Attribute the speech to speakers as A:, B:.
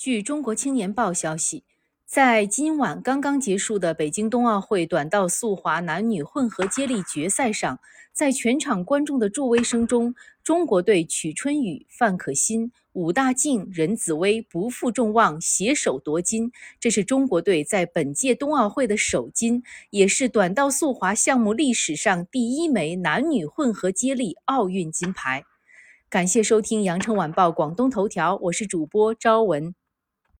A: 据中国青年报消息，在今晚刚刚结束的北京冬奥会短道速滑男女混合接力决赛上，在全场观众的助威声中，中国队曲春雨、范可欣、武大靖、任子威不负众望携手夺金，这是中国队在本届冬奥会的首金，也是短道速滑项目历史上第一枚男女混合接力奥运金牌。感谢收听羊城晚报广东头条，我是主播朝文。